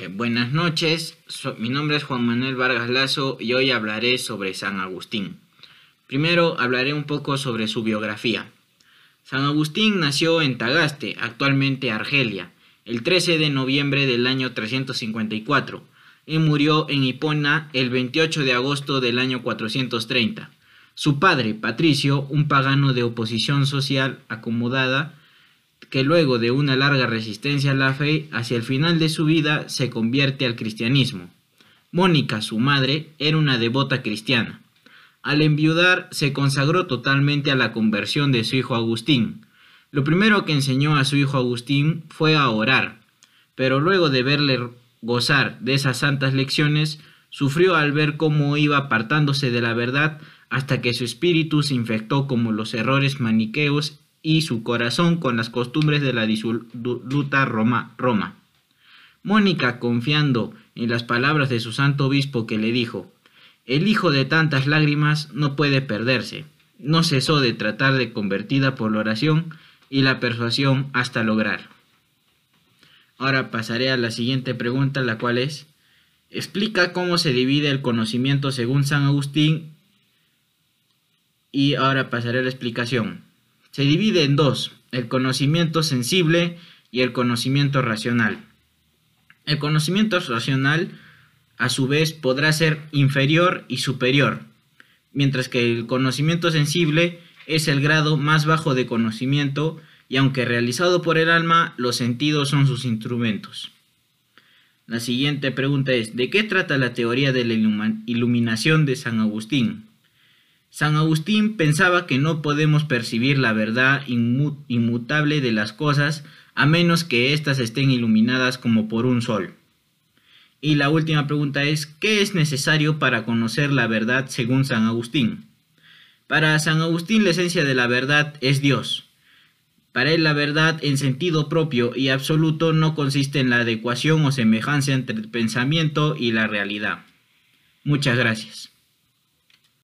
Eh, buenas noches, mi nombre es Juan Manuel Vargas Lazo y hoy hablaré sobre San Agustín. Primero hablaré un poco sobre su biografía. San Agustín nació en Tagaste, actualmente Argelia, el 13 de noviembre del año 354 y murió en Hipona el 28 de agosto del año 430. Su padre, Patricio, un pagano de oposición social acomodada, que luego de una larga resistencia a la fe, hacia el final de su vida se convierte al cristianismo. Mónica, su madre, era una devota cristiana. Al enviudar, se consagró totalmente a la conversión de su hijo Agustín. Lo primero que enseñó a su hijo Agustín fue a orar, pero luego de verle gozar de esas santas lecciones, sufrió al ver cómo iba apartándose de la verdad hasta que su espíritu se infectó como los errores maniqueos y su corazón con las costumbres de la disoluta Roma. Roma. Mónica, confiando en las palabras de su santo obispo que le dijo, el hijo de tantas lágrimas no puede perderse, no cesó de tratar de convertida por la oración y la persuasión hasta lograr. Ahora pasaré a la siguiente pregunta, la cual es, explica cómo se divide el conocimiento según San Agustín y ahora pasaré a la explicación se divide en dos, el conocimiento sensible y el conocimiento racional. El conocimiento racional, a su vez, podrá ser inferior y superior, mientras que el conocimiento sensible es el grado más bajo de conocimiento y aunque realizado por el alma, los sentidos son sus instrumentos. La siguiente pregunta es, ¿de qué trata la teoría de la iluminación de San Agustín? San Agustín pensaba que no podemos percibir la verdad inmutable de las cosas a menos que éstas estén iluminadas como por un sol. Y la última pregunta es, ¿qué es necesario para conocer la verdad según San Agustín? Para San Agustín la esencia de la verdad es Dios. Para él la verdad en sentido propio y absoluto no consiste en la adecuación o semejanza entre el pensamiento y la realidad. Muchas gracias.